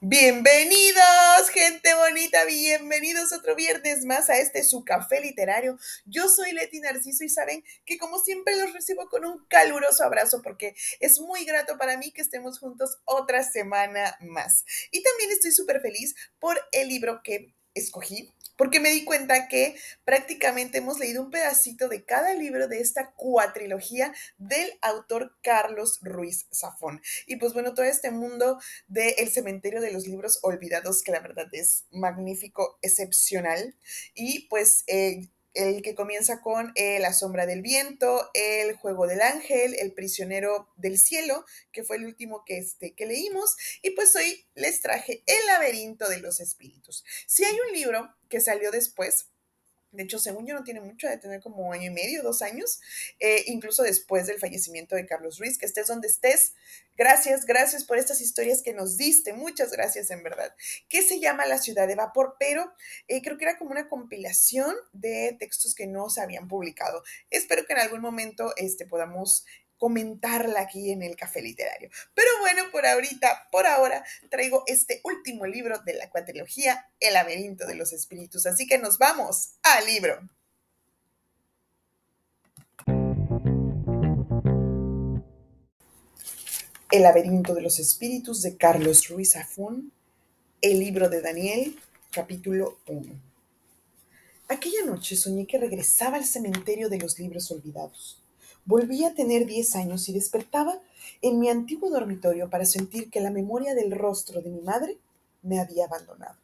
Bienvenidos, gente bonita, bienvenidos otro viernes más a este su café literario. Yo soy Leti Narciso y saben que como siempre los recibo con un caluroso abrazo porque es muy grato para mí que estemos juntos otra semana más. Y también estoy súper feliz por el libro que escogí porque me di cuenta que prácticamente hemos leído un pedacito de cada libro de esta cuatrilogía del autor Carlos Ruiz Zafón. Y pues bueno, todo este mundo del cementerio de los libros olvidados, que la verdad es magnífico, excepcional. Y pues eh, el que comienza con eh, La sombra del viento, El juego del ángel, El prisionero del cielo, que fue el último que, este, que leímos, y pues hoy les traje El laberinto de los espíritus. Si hay un libro que salió después, de hecho, según yo, no tiene mucho, de tener como año y medio, dos años, eh, incluso después del fallecimiento de Carlos Ruiz, que estés donde estés. Gracias, gracias por estas historias que nos diste, muchas gracias en verdad. Que se llama La ciudad de vapor, pero eh, creo que era como una compilación de textos que no se habían publicado. Espero que en algún momento este, podamos comentarla aquí en el café literario. Pero bueno, por ahorita, por ahora, traigo este último libro de la cuatrilogía, El laberinto de los espíritus. Así que nos vamos al libro. El laberinto de los espíritus de Carlos Ruiz Zafón, el libro de Daniel, capítulo 1. Aquella noche soñé que regresaba al cementerio de los libros olvidados Volví a tener diez años y despertaba en mi antiguo dormitorio para sentir que la memoria del rostro de mi madre me había abandonado.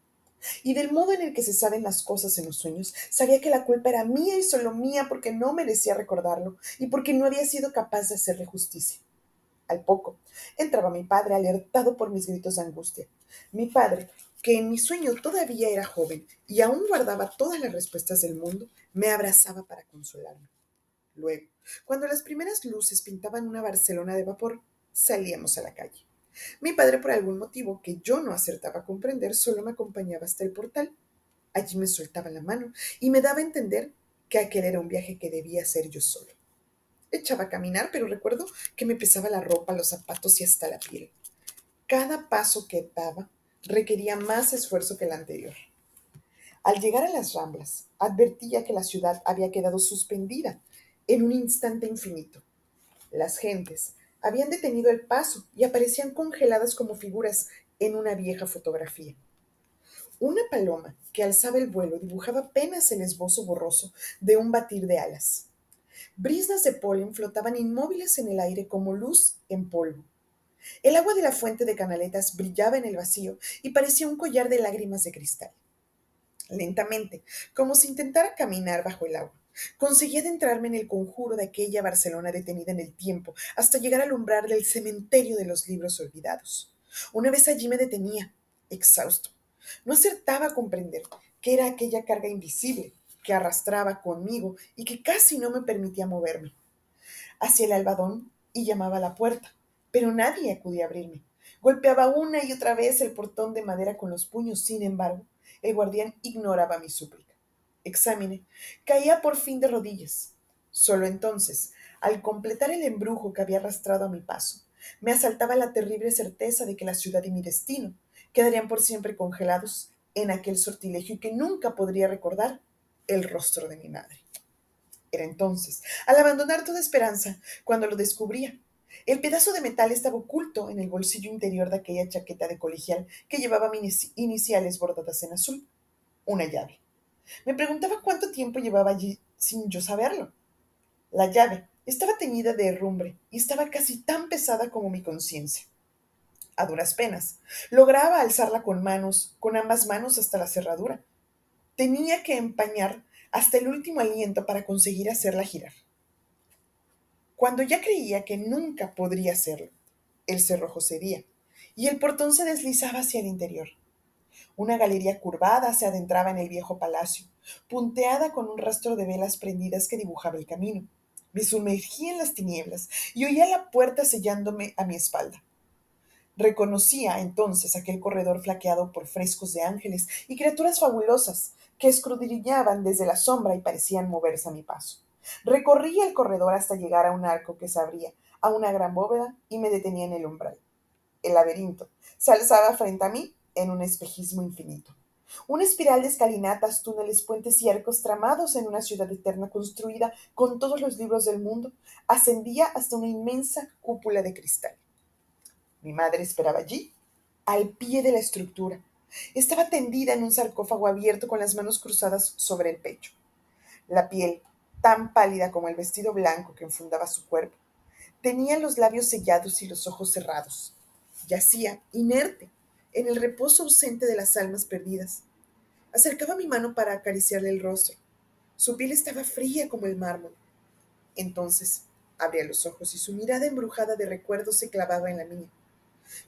Y del modo en el que se saben las cosas en los sueños, sabía que la culpa era mía y solo mía porque no merecía recordarlo y porque no había sido capaz de hacerle justicia. Al poco, entraba mi padre alertado por mis gritos de angustia. Mi padre, que en mi sueño todavía era joven y aún guardaba todas las respuestas del mundo, me abrazaba para consolarme. Luego, cuando las primeras luces pintaban una Barcelona de vapor, salíamos a la calle. Mi padre, por algún motivo que yo no acertaba a comprender, solo me acompañaba hasta el portal. Allí me soltaba la mano y me daba a entender que aquel era un viaje que debía hacer yo solo. Echaba a caminar, pero recuerdo que me pesaba la ropa, los zapatos y hasta la piel. Cada paso que daba requería más esfuerzo que el anterior. Al llegar a las ramblas, advertía que la ciudad había quedado suspendida en un instante infinito. Las gentes habían detenido el paso y aparecían congeladas como figuras en una vieja fotografía. Una paloma que alzaba el vuelo dibujaba apenas el esbozo borroso de un batir de alas. Brisnas de polen flotaban inmóviles en el aire como luz en polvo. El agua de la fuente de canaletas brillaba en el vacío y parecía un collar de lágrimas de cristal. Lentamente, como si intentara caminar bajo el agua, Conseguí adentrarme en el conjuro de aquella Barcelona detenida en el tiempo, hasta llegar al umbral del cementerio de los libros olvidados. Una vez allí me detenía, exhausto. No acertaba a comprender qué era aquella carga invisible que arrastraba conmigo y que casi no me permitía moverme. Hacia el albadón y llamaba a la puerta, pero nadie acudía a abrirme. Golpeaba una y otra vez el portón de madera con los puños, sin embargo, el guardián ignoraba mi súplica. Exámenes. Caía por fin de rodillas. Solo entonces, al completar el embrujo que había arrastrado a mi paso, me asaltaba la terrible certeza de que la ciudad y mi destino quedarían por siempre congelados en aquel sortilegio y que nunca podría recordar el rostro de mi madre. Era entonces, al abandonar toda esperanza, cuando lo descubría. El pedazo de metal estaba oculto en el bolsillo interior de aquella chaqueta de colegial que llevaba mis iniciales bordadas en azul. Una llave. Me preguntaba cuánto tiempo llevaba allí sin yo saberlo. La llave estaba teñida de herrumbre y estaba casi tan pesada como mi conciencia. A duras penas, lograba alzarla con manos, con ambas manos hasta la cerradura. Tenía que empañar hasta el último aliento para conseguir hacerla girar. Cuando ya creía que nunca podría hacerlo, el cerrojo cedía y el portón se deslizaba hacia el interior. Una galería curvada se adentraba en el viejo palacio, punteada con un rastro de velas prendidas que dibujaba el camino. Me sumergí en las tinieblas y oía la puerta sellándome a mi espalda. Reconocía entonces aquel corredor flaqueado por frescos de ángeles y criaturas fabulosas que escudriñaban desde la sombra y parecían moverse a mi paso. Recorría el corredor hasta llegar a un arco que se abría a una gran bóveda y me detenía en el umbral. El laberinto se alzaba frente a mí en un espejismo infinito. Una espiral de escalinatas, túneles, puentes y arcos tramados en una ciudad eterna construida con todos los libros del mundo ascendía hasta una inmensa cúpula de cristal. Mi madre esperaba allí, al pie de la estructura. Estaba tendida en un sarcófago abierto con las manos cruzadas sobre el pecho. La piel, tan pálida como el vestido blanco que enfundaba su cuerpo, tenía los labios sellados y los ojos cerrados. Yacía, inerte, en el reposo ausente de las almas perdidas. Acercaba mi mano para acariciarle el rostro. Su piel estaba fría como el mármol. Entonces abría los ojos y su mirada embrujada de recuerdos se clavaba en la mía.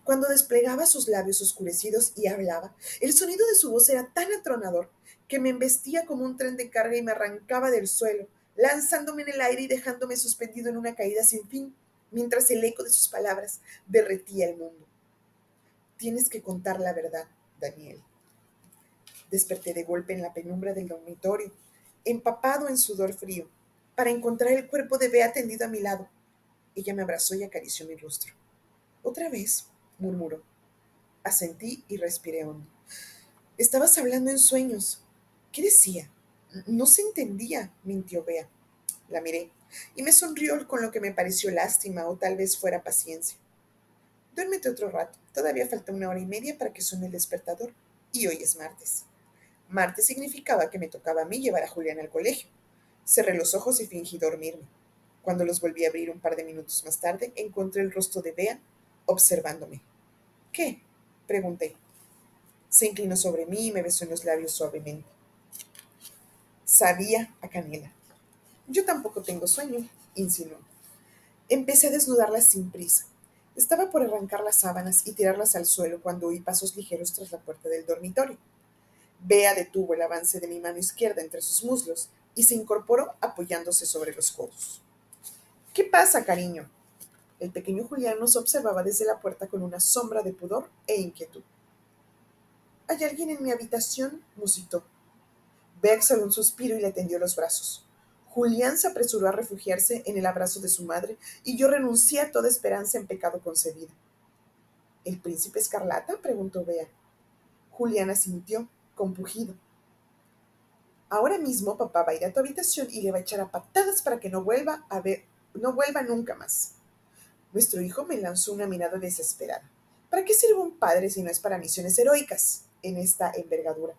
Cuando desplegaba sus labios oscurecidos y hablaba, el sonido de su voz era tan atronador que me embestía como un tren de carga y me arrancaba del suelo, lanzándome en el aire y dejándome suspendido en una caída sin fin, mientras el eco de sus palabras derretía el mundo. Tienes que contar la verdad, Daniel. Desperté de golpe en la penumbra del dormitorio, empapado en sudor frío, para encontrar el cuerpo de Bea tendido a mi lado. Ella me abrazó y acarició mi rostro. Otra vez, murmuró. Asentí y respiré hondo. Estabas hablando en sueños. ¿Qué decía? No se entendía, mintió Bea. La miré y me sonrió con lo que me pareció lástima o tal vez fuera paciencia. Duérmete otro rato. Todavía falta una hora y media para que suene el despertador. Y hoy es martes. Martes significaba que me tocaba a mí llevar a Julián al colegio. Cerré los ojos y fingí dormirme. Cuando los volví a abrir un par de minutos más tarde, encontré el rostro de Bea observándome. ¿Qué? pregunté. Se inclinó sobre mí y me besó en los labios suavemente. Sabía a canela. Yo tampoco tengo sueño, insinuó. Empecé a desnudarla sin prisa. Estaba por arrancar las sábanas y tirarlas al suelo cuando oí pasos ligeros tras la puerta del dormitorio. Bea detuvo el avance de mi mano izquierda entre sus muslos y se incorporó apoyándose sobre los codos. ¿Qué pasa, cariño? El pequeño Julián nos observaba desde la puerta con una sombra de pudor e inquietud. ¿Hay alguien en mi habitación? musitó. Bea exhaló un suspiro y le tendió los brazos. Julián se apresuró a refugiarse en el abrazo de su madre y yo renuncié a toda esperanza en pecado concebida. ¿El príncipe escarlata? preguntó Bea. Julián asintió, compugido. Ahora mismo papá va a ir a tu habitación y le va a echar a patadas para que no vuelva a ver, no vuelva nunca más. Nuestro hijo me lanzó una mirada desesperada. ¿Para qué sirve un padre si no es para misiones heroicas en esta envergadura?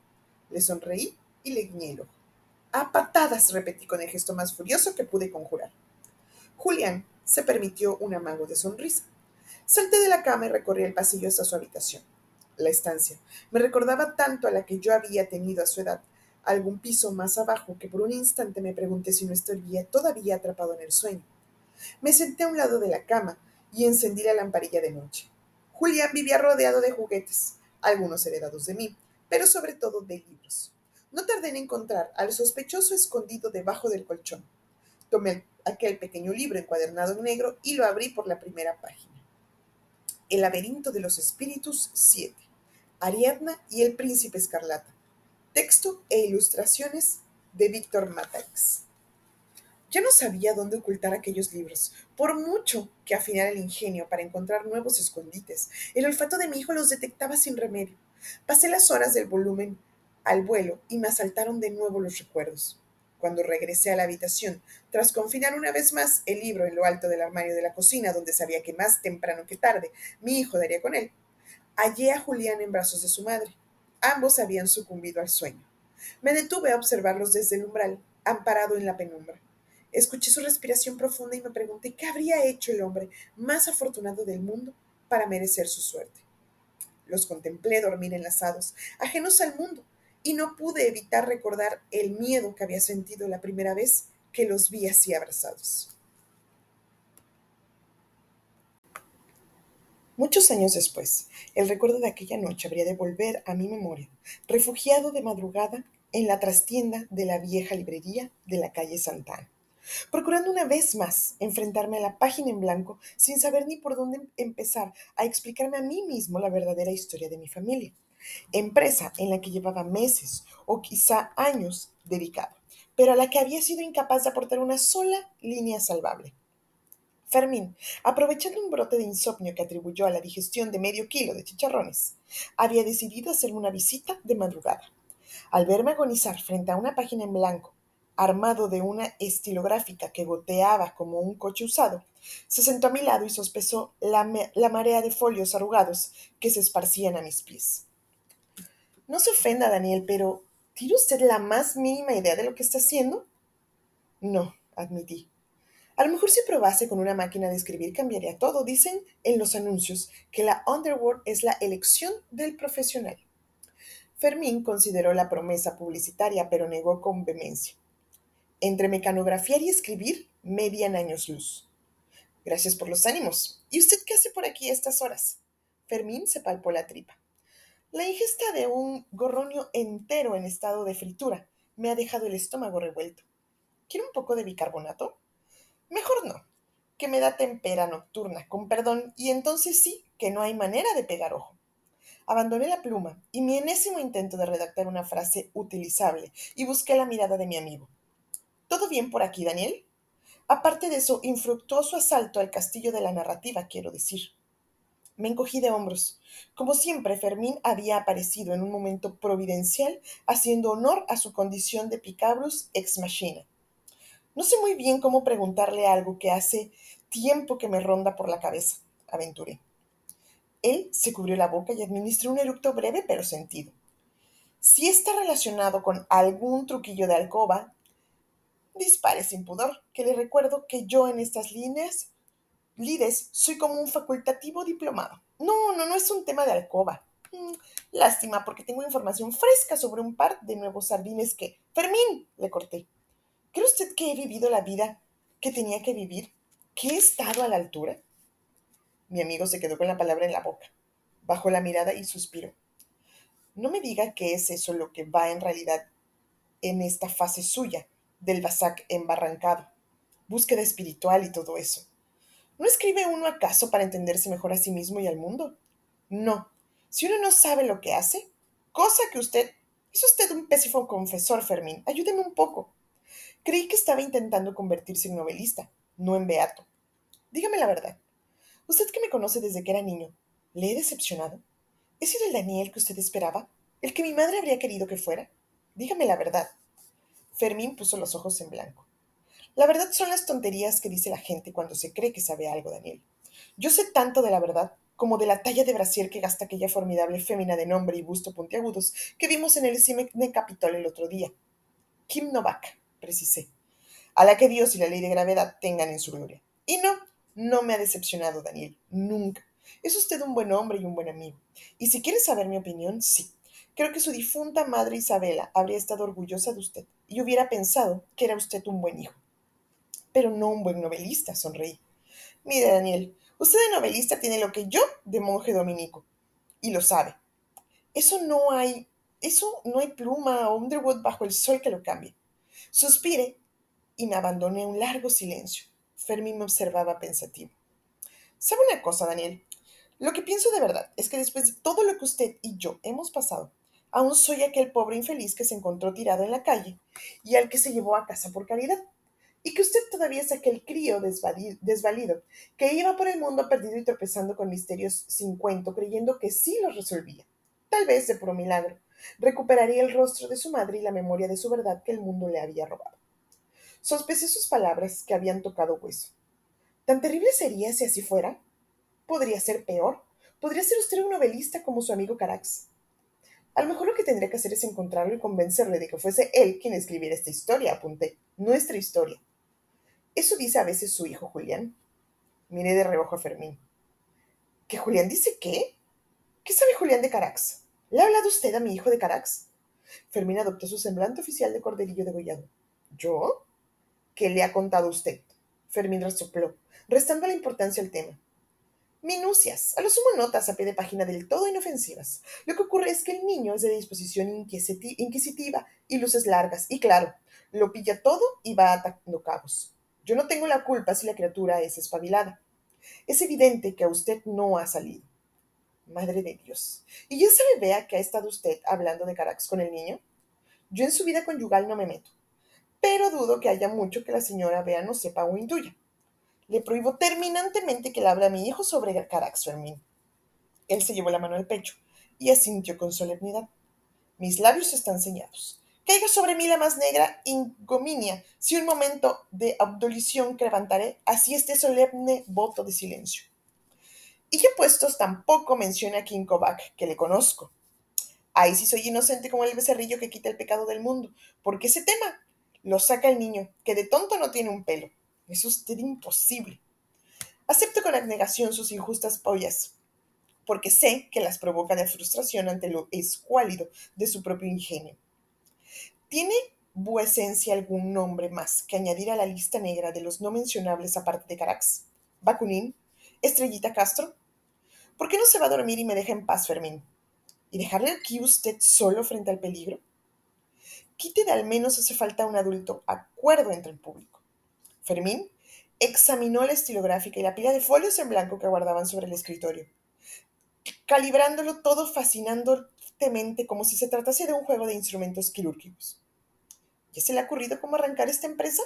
Le sonreí y le guiñé el ojo. A patadas, repetí con el gesto más furioso que pude conjurar. Julián se permitió un amago de sonrisa. Salté de la cama y recorrí el pasillo hasta su habitación. La estancia me recordaba tanto a la que yo había tenido a su edad, algún piso más abajo, que por un instante me pregunté si no estaría todavía atrapado en el sueño. Me senté a un lado de la cama y encendí la lamparilla de noche. Julián vivía rodeado de juguetes, algunos heredados de mí, pero sobre todo de libros. No tardé en encontrar al sospechoso escondido debajo del colchón. Tomé aquel pequeño libro encuadernado en negro y lo abrí por la primera página. El laberinto de los espíritus 7. Ariadna y el príncipe escarlata. Texto e ilustraciones de Víctor Matax. Ya no sabía dónde ocultar aquellos libros, por mucho que afinara el ingenio para encontrar nuevos escondites. El olfato de mi hijo los detectaba sin remedio. Pasé las horas del volumen al vuelo y me asaltaron de nuevo los recuerdos. Cuando regresé a la habitación, tras confinar una vez más el libro en lo alto del armario de la cocina, donde sabía que más temprano que tarde mi hijo daría con él, hallé a Julián en brazos de su madre. Ambos habían sucumbido al sueño. Me detuve a observarlos desde el umbral, amparado en la penumbra. Escuché su respiración profunda y me pregunté qué habría hecho el hombre más afortunado del mundo para merecer su suerte. Los contemplé dormir enlazados, ajenos al mundo, y no pude evitar recordar el miedo que había sentido la primera vez que los vi así abrazados. Muchos años después, el recuerdo de aquella noche habría de volver a mi memoria, refugiado de madrugada en la trastienda de la vieja librería de la calle Santana procurando una vez más enfrentarme a la página en blanco sin saber ni por dónde empezar a explicarme a mí mismo la verdadera historia de mi familia, empresa en la que llevaba meses o quizá años dedicado, pero a la que había sido incapaz de aportar una sola línea salvable. Fermín, aprovechando un brote de insomnio que atribuyó a la digestión de medio kilo de chicharrones, había decidido hacerme una visita de madrugada. Al verme agonizar frente a una página en blanco, armado de una estilográfica que goteaba como un coche usado, se sentó a mi lado y sospechó la, la marea de folios arrugados que se esparcían a mis pies. No se ofenda, Daniel, pero ¿tiene usted la más mínima idea de lo que está haciendo? No, admití. A lo mejor si probase con una máquina de escribir cambiaría todo. Dicen en los anuncios que la Underworld es la elección del profesional. Fermín consideró la promesa publicitaria, pero negó con vehemencia. Entre mecanografiar y escribir, median años luz. Gracias por los ánimos. ¿Y usted qué hace por aquí a estas horas? Fermín se palpó la tripa. La ingesta de un gorronio entero en estado de fritura me ha dejado el estómago revuelto. ¿Quiere un poco de bicarbonato? Mejor no, que me da tempera nocturna, con perdón, y entonces sí que no hay manera de pegar ojo. Abandoné la pluma y mi enésimo intento de redactar una frase utilizable y busqué la mirada de mi amigo. ¿Todo bien por aquí, Daniel? Aparte de su infructuoso asalto al castillo de la narrativa, quiero decir. Me encogí de hombros. Como siempre, Fermín había aparecido en un momento providencial, haciendo honor a su condición de picabrus ex machina. No sé muy bien cómo preguntarle algo que hace tiempo que me ronda por la cabeza, aventuré. Él se cubrió la boca y administró un eructo breve pero sentido. Si está relacionado con algún truquillo de alcoba, dispare sin pudor, que le recuerdo que yo en estas líneas, lides, soy como un facultativo diplomado. No, no, no es un tema de alcoba. Mm, lástima, porque tengo información fresca sobre un par de nuevos sardines que... Fermín, le corté. ¿Cree usted que he vivido la vida que tenía que vivir? ¿Que he estado a la altura? Mi amigo se quedó con la palabra en la boca, bajó la mirada y suspiró. No me diga que es eso lo que va en realidad en esta fase suya del Basac embarrancado, búsqueda espiritual y todo eso. ¿No escribe uno acaso para entenderse mejor a sí mismo y al mundo? No. Si uno no sabe lo que hace, cosa que usted... Es usted un pésimo confesor, Fermín. Ayúdeme un poco. Creí que estaba intentando convertirse en novelista, no en beato. Dígame la verdad. Usted que me conoce desde que era niño, ¿le he decepcionado? ¿He sido el Daniel que usted esperaba? ¿El que mi madre habría querido que fuera? Dígame la verdad. Fermín puso los ojos en blanco. La verdad son las tonterías que dice la gente cuando se cree que sabe algo, Daniel. Yo sé tanto de la verdad como de la talla de brasier que gasta aquella formidable fémina de nombre y busto puntiagudos que vimos en el cine Capitol el otro día. Kim Novak precisé, a la que Dios y la ley de gravedad tengan en su gloria. Y no, no me ha decepcionado Daniel, nunca. Es usted un buen hombre y un buen amigo. Y si quiere saber mi opinión, sí. Creo que su difunta madre Isabela habría estado orgullosa de usted y hubiera pensado que era usted un buen hijo. Pero no un buen novelista, sonreí. Mire, Daniel, usted de novelista tiene lo que yo de monje dominico. Y lo sabe. Eso no hay, eso no hay pluma o Underwood bajo el sol que lo cambie. Suspiré y me abandoné un largo silencio. Fermín me observaba pensativo. ¿Sabe una cosa, Daniel? Lo que pienso de verdad es que después de todo lo que usted y yo hemos pasado, aún soy aquel pobre infeliz que se encontró tirado en la calle y al que se llevó a casa por caridad. Y que usted todavía es aquel crío desvalido que iba por el mundo perdido y tropezando con misterios sin cuento, creyendo que sí los resolvía. Tal vez de puro milagro recuperaría el rostro de su madre y la memoria de su verdad que el mundo le había robado. Sospecé sus palabras que habían tocado hueso. ¿Tan terrible sería si así fuera? Podría ser peor. Podría ser usted un novelista como su amigo Carax. A lo mejor lo que tendría que hacer es encontrarlo y convencerle de que fuese él quien escribiera esta historia, apunté. Nuestra historia. Eso dice a veces su hijo Julián. Miré de reojo a Fermín. ¿Que Julián dice qué? ¿Qué sabe Julián de Carax? ¿Le ha hablado usted a mi hijo de Carax? Fermín adoptó su semblante oficial de corderillo degollado. ¿Yo? ¿Qué le ha contado usted? Fermín resopló, restando la importancia al tema. Minucias, a lo sumo notas a pie de página del todo inofensivas. Lo que ocurre es que el niño es de disposición inquisitiva y luces largas, y claro, lo pilla todo y va atacando cabos. Yo no tengo la culpa si la criatura es espabilada. Es evidente que a usted no ha salido. Madre de Dios. ¿Y ya sabe, vea, que ha estado usted hablando de Carax con el niño? Yo en su vida conyugal no me meto, pero dudo que haya mucho que la señora Bea no sepa o intuya. Le prohíbo terminantemente que le hable a mi hijo sobre Carax Fermín. Él se llevó la mano al pecho y asintió con solemnidad. Mis labios están señados. Caiga sobre mí la más negra ingominia si un momento de abdolición que levantaré, así este solemne voto de silencio. Y ya puestos tampoco menciona a King Kovac, que le conozco. Ahí sí soy inocente como el becerrillo que quita el pecado del mundo, porque ese tema lo saca el niño, que de tonto no tiene un pelo. Es usted imposible. Acepto con abnegación sus injustas pollas, porque sé que las provoca de frustración ante lo escuálido de su propio ingenio. ¿Tiene vuecencia algún nombre más que añadir a la lista negra de los no mencionables aparte de Carax? ¿Bakunin? ¿Estrellita Castro? ¿Por qué no se va a dormir y me deja en paz, Fermín? ¿Y dejarle aquí usted solo frente al peligro? Quite de al menos hace falta un adulto acuerdo entre el público. Fermín examinó la estilográfica y la pila de folios en blanco que guardaban sobre el escritorio calibrándolo todo como si se tratase de un juego de instrumentos quirúrgicos. ¿Ya se le ha ocurrido cómo arrancar esta empresa?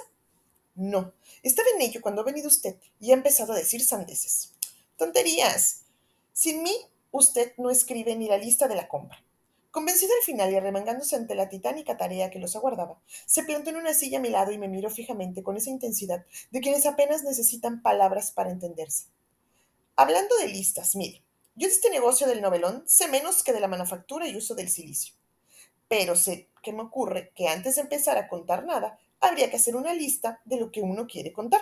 No, estaba en ello cuando ha venido usted y ha empezado a decir sandeces. Tonterías. Sin mí, usted no escribe ni la lista de la compra. Convencido al final y arremangándose ante la titánica tarea que los aguardaba, se plantó en una silla a mi lado y me miró fijamente con esa intensidad de quienes apenas necesitan palabras para entenderse. Hablando de listas, mire, yo de este negocio del novelón sé menos que de la manufactura y uso del silicio. Pero sé que me ocurre que antes de empezar a contar nada, habría que hacer una lista de lo que uno quiere contar.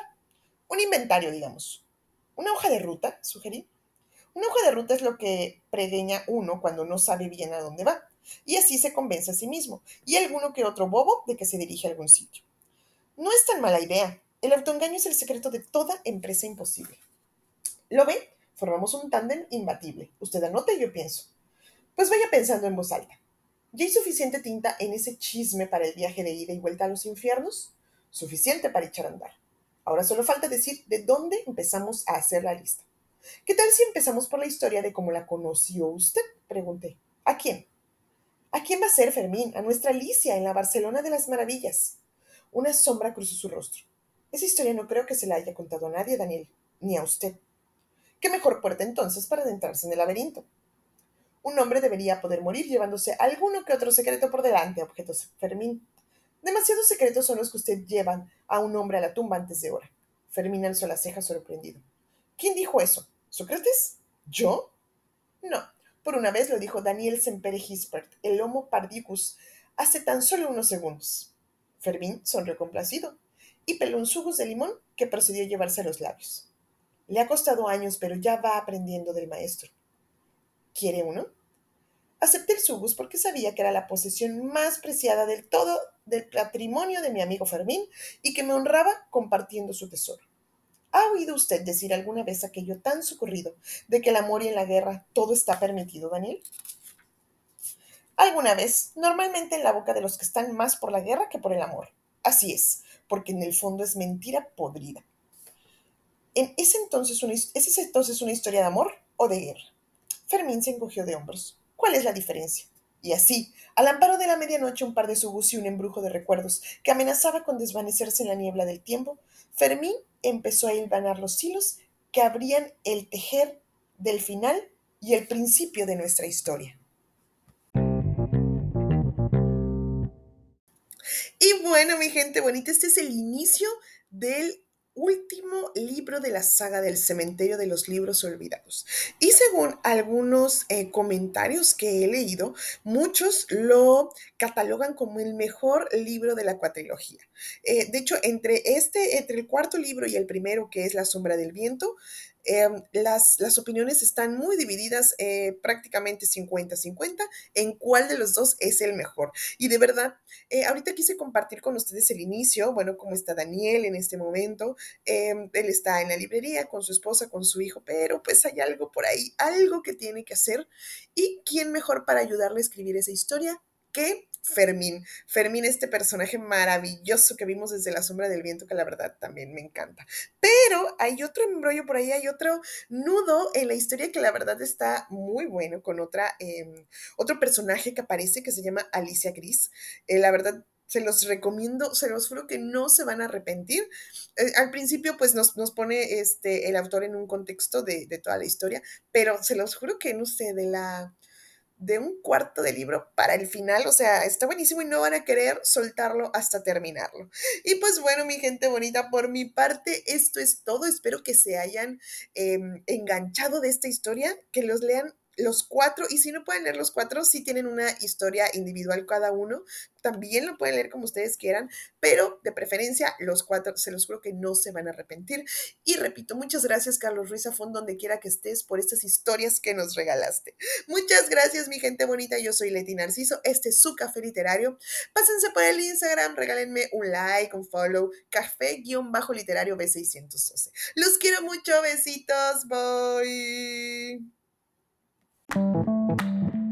Un inventario, digamos. Una hoja de ruta, sugerí. Una hoja de ruta es lo que predeña uno cuando no sabe bien a dónde va, y así se convence a sí mismo, y alguno que otro bobo de que se dirige a algún sitio. No es tan mala idea. El autoengaño es el secreto de toda empresa imposible. ¿Lo ve? Formamos un tándem imbatible. Usted anota y yo pienso. Pues vaya pensando en voz alta. ¿Ya hay suficiente tinta en ese chisme para el viaje de ida y vuelta a los infiernos? Suficiente para echar a andar. Ahora solo falta decir de dónde empezamos a hacer la lista. ¿Qué tal si empezamos por la historia de cómo la conoció usted? Pregunté. ¿A quién? ¿A quién va a ser, Fermín? A nuestra Alicia en la Barcelona de las Maravillas. Una sombra cruzó su rostro. Esa historia no creo que se la haya contado a nadie, Daniel, ni a usted. ¿Qué mejor puerta entonces para adentrarse en el laberinto? Un hombre debería poder morir llevándose alguno que otro secreto por delante, objetó Fermín. Demasiados secretos son los que usted llevan a un hombre a la tumba antes de hora. Fermín alzó la ceja sorprendido. ¿Quién dijo eso? ¿Sócrates? ¿Yo? No. Por una vez lo dijo Daniel Sempere Hispert, el Homo Pardicus, hace tan solo unos segundos. Fermín sonrió complacido y peló un de limón que procedió a llevarse a los labios. Le ha costado años, pero ya va aprendiendo del maestro. ¿Quiere uno? Acepté el subus porque sabía que era la posesión más preciada del todo del patrimonio de mi amigo Fermín y que me honraba compartiendo su tesoro. ¿Ha oído usted decir alguna vez aquello tan socorrido de que el amor y en la guerra todo está permitido, Daniel? Alguna vez, normalmente en la boca de los que están más por la guerra que por el amor. Así es, porque en el fondo es mentira podrida. ¿En ese entonces una, ¿Es entonces una historia de amor o de guerra? Fermín se encogió de hombros. ¿Cuál es la diferencia? Y así, al amparo de la medianoche, un par de subus y un embrujo de recuerdos que amenazaba con desvanecerse en la niebla del tiempo, Fermín empezó a hilvanar los hilos que abrían el tejer del final y el principio de nuestra historia. Y bueno, mi gente bonita, este es el inicio del último libro de la saga del cementerio de los libros olvidados. Y según algunos eh, comentarios que he leído, muchos lo catalogan como el mejor libro de la cuatrilogía. Eh, de hecho, entre este, entre el cuarto libro y el primero, que es La sombra del viento, Em, las, las, opiniones están muy divididas, eh, prácticamente 50-50, en cuál de los dos es el mejor. Y de verdad, eh, ahorita quise compartir con ustedes el inicio, bueno, cómo está Daniel en este momento. Em, él está en la librería con su esposa, con su hijo, pero pues hay algo por ahí, algo que tiene que hacer. ¿Y quién mejor para ayudarle a escribir esa historia que Fermín. Fermín, este personaje maravilloso que vimos desde la sombra del viento, que la verdad también me encanta. Pero hay otro embrollo por ahí, hay otro nudo en la historia que la verdad está muy bueno con otra, em, otro personaje que aparece que se llama Alicia Gris. Eh, la verdad, se los recomiendo, se los juro que no se van a arrepentir. Eh, al principio, pues nos, nos, pone este, el autor en un contexto de, de, toda la historia, pero se los juro que, no sé, de la de un cuarto de libro para el final, o sea, está buenísimo y no van a querer soltarlo hasta terminarlo. Y pues bueno, mi gente bonita, por mi parte, esto es todo. Espero que se hayan eh, enganchado de esta historia, que los lean los cuatro, y si no pueden leer los cuatro, si tienen una historia individual cada uno, también lo pueden leer como ustedes quieran, pero de preferencia los cuatro, se los juro que no se van a arrepentir. Y repito, muchas gracias Carlos Ruiz Afón, donde quiera que estés, por estas historias que nos regalaste. Muchas gracias mi gente bonita, yo soy Leti Narciso, este es su café literario. Pásense por el Instagram, regálenme un like, un follow, café-literario B612. Los quiero mucho, besitos, bye. Thank you.